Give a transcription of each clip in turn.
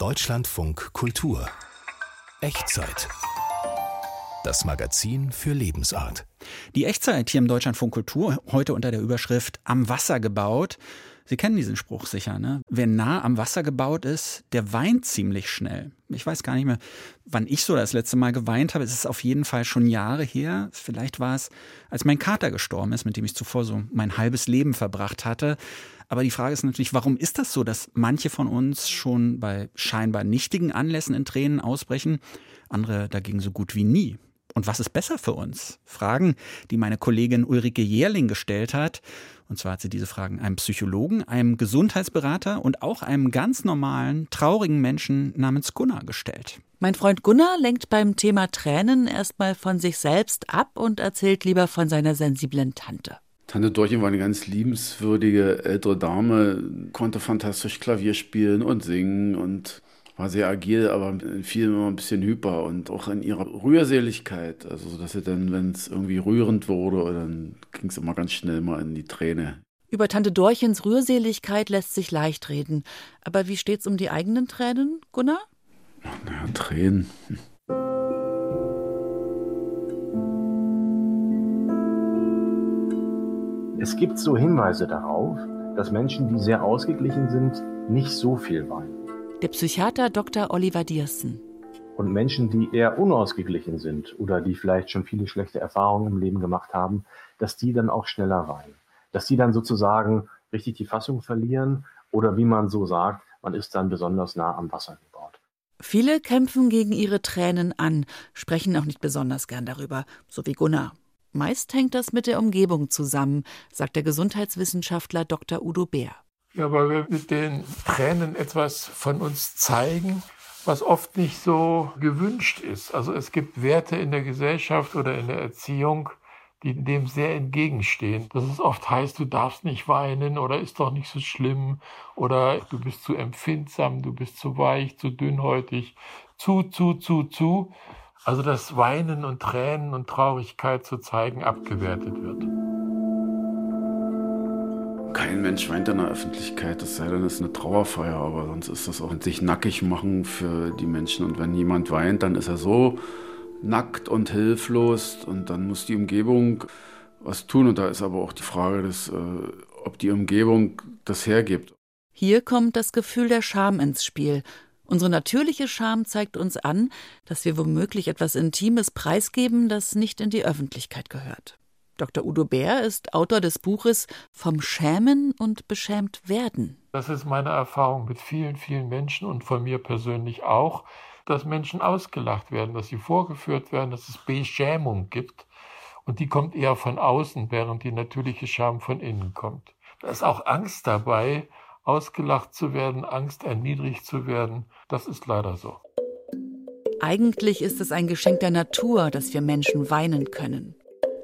Deutschlandfunk Kultur Echtzeit. Das Magazin für Lebensart. Die Echtzeit hier im Deutschlandfunk Kultur, heute unter der Überschrift Am Wasser gebaut. Sie kennen diesen Spruch sicher, ne? Wer nah am Wasser gebaut ist, der weint ziemlich schnell. Ich weiß gar nicht mehr, wann ich so das letzte Mal geweint habe. Es ist auf jeden Fall schon Jahre her. Vielleicht war es, als mein Kater gestorben ist, mit dem ich zuvor so mein halbes Leben verbracht hatte. Aber die Frage ist natürlich, warum ist das so, dass manche von uns schon bei scheinbar nichtigen Anlässen in Tränen ausbrechen, andere dagegen so gut wie nie? Und was ist besser für uns? Fragen, die meine Kollegin Ulrike Jährling gestellt hat. Und zwar hat sie diese Fragen einem Psychologen, einem Gesundheitsberater und auch einem ganz normalen, traurigen Menschen namens Gunnar gestellt. Mein Freund Gunnar lenkt beim Thema Tränen erstmal von sich selbst ab und erzählt lieber von seiner sensiblen Tante. Tante Dorchen war eine ganz liebenswürdige ältere Dame, konnte fantastisch Klavier spielen und singen und war sehr agil, aber in vielen immer ein bisschen hyper und auch in ihrer Rührseligkeit. Also, dass sie dann, wenn es irgendwie rührend wurde, dann ging es immer ganz schnell mal in die Träne. Über Tante Dorchens Rührseligkeit lässt sich leicht reden. Aber wie steht's um die eigenen Tränen, Gunnar? Naja, Tränen. Es gibt so Hinweise darauf, dass Menschen, die sehr ausgeglichen sind, nicht so viel weinen der Psychiater Dr. Oliver Diersen. Und Menschen, die eher unausgeglichen sind oder die vielleicht schon viele schlechte Erfahrungen im Leben gemacht haben, dass die dann auch schneller weinen. Dass die dann sozusagen richtig die Fassung verlieren oder wie man so sagt, man ist dann besonders nah am Wasser gebaut. Viele kämpfen gegen ihre Tränen an, sprechen auch nicht besonders gern darüber, so wie Gunnar. Meist hängt das mit der Umgebung zusammen, sagt der Gesundheitswissenschaftler Dr. Udo Bär. Ja, weil wir mit den Tränen etwas von uns zeigen, was oft nicht so gewünscht ist. Also es gibt Werte in der Gesellschaft oder in der Erziehung, die dem sehr entgegenstehen. Dass es oft heißt, du darfst nicht weinen oder ist doch nicht so schlimm oder du bist zu empfindsam, du bist zu weich, zu dünnhäutig, zu, zu, zu, zu. Also dass Weinen und Tränen und Traurigkeit zu zeigen abgewertet wird. Mensch weint in der Öffentlichkeit, es sei denn, es ist eine Trauerfeier, aber sonst ist das auch sich nackig machen für die Menschen. Und wenn jemand weint, dann ist er so nackt und hilflos und dann muss die Umgebung was tun. Und da ist aber auch die Frage, dass, äh, ob die Umgebung das hergibt. Hier kommt das Gefühl der Scham ins Spiel. Unsere natürliche Scham zeigt uns an, dass wir womöglich etwas Intimes preisgeben, das nicht in die Öffentlichkeit gehört. Dr. Udo Bär ist Autor des Buches Vom Schämen und beschämt werden. Das ist meine Erfahrung mit vielen, vielen Menschen und von mir persönlich auch, dass Menschen ausgelacht werden, dass sie vorgeführt werden, dass es Beschämung gibt. Und die kommt eher von außen, während die natürliche Scham von innen kommt. Da ist auch Angst dabei, ausgelacht zu werden, Angst erniedrigt zu werden. Das ist leider so. Eigentlich ist es ein Geschenk der Natur, dass wir Menschen weinen können.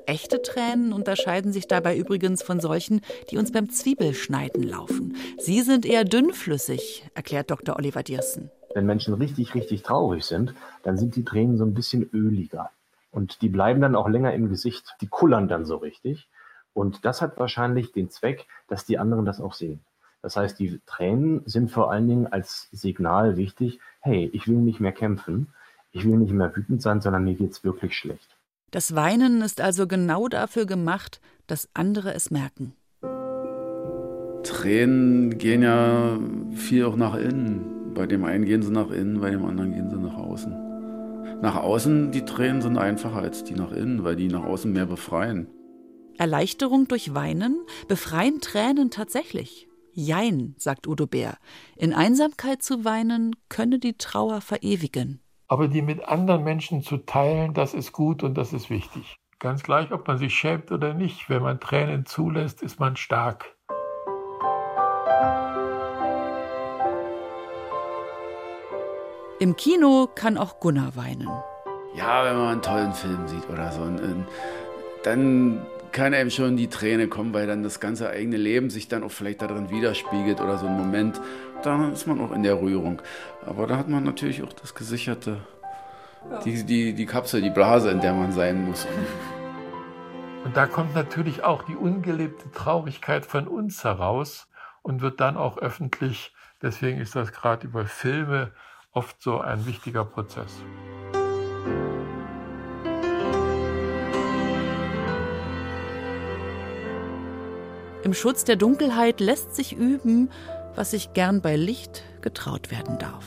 Echte Tränen unterscheiden sich dabei übrigens von solchen, die uns beim Zwiebelschneiden laufen. Sie sind eher dünnflüssig, erklärt Dr. Oliver Diersen. Wenn Menschen richtig, richtig traurig sind, dann sind die Tränen so ein bisschen öliger. Und die bleiben dann auch länger im Gesicht. Die kullern dann so richtig. Und das hat wahrscheinlich den Zweck, dass die anderen das auch sehen. Das heißt, die Tränen sind vor allen Dingen als Signal wichtig, hey, ich will nicht mehr kämpfen, ich will nicht mehr wütend sein, sondern mir geht's wirklich schlecht. Das Weinen ist also genau dafür gemacht, dass andere es merken. Tränen gehen ja viel auch nach innen. Bei dem einen gehen sie nach innen, bei dem anderen gehen sie nach außen. Nach außen, die Tränen sind einfacher als die nach innen, weil die nach außen mehr befreien. Erleichterung durch Weinen befreien Tränen tatsächlich. Jein, sagt Udo Bär. In Einsamkeit zu weinen könne die Trauer verewigen aber die mit anderen Menschen zu teilen, das ist gut und das ist wichtig. Ganz gleich, ob man sich schämt oder nicht, wenn man Tränen zulässt, ist man stark. Im Kino kann auch Gunnar weinen. Ja, wenn man einen tollen Film sieht oder so, dann kann einem schon die Träne kommen, weil dann das ganze eigene Leben sich dann auch vielleicht darin widerspiegelt oder so ein Moment, da ist man auch in der Rührung. Aber da hat man natürlich auch das Gesicherte, ja. die, die, die Kapsel, die Blase, in der man sein muss. Und da kommt natürlich auch die ungelebte Traurigkeit von uns heraus und wird dann auch öffentlich Deswegen ist das gerade über Filme oft so ein wichtiger Prozess. Im Schutz der Dunkelheit lässt sich üben, was sich gern bei Licht getraut werden darf.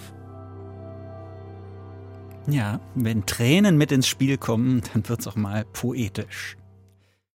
Ja, wenn Tränen mit ins Spiel kommen, dann wird's auch mal poetisch.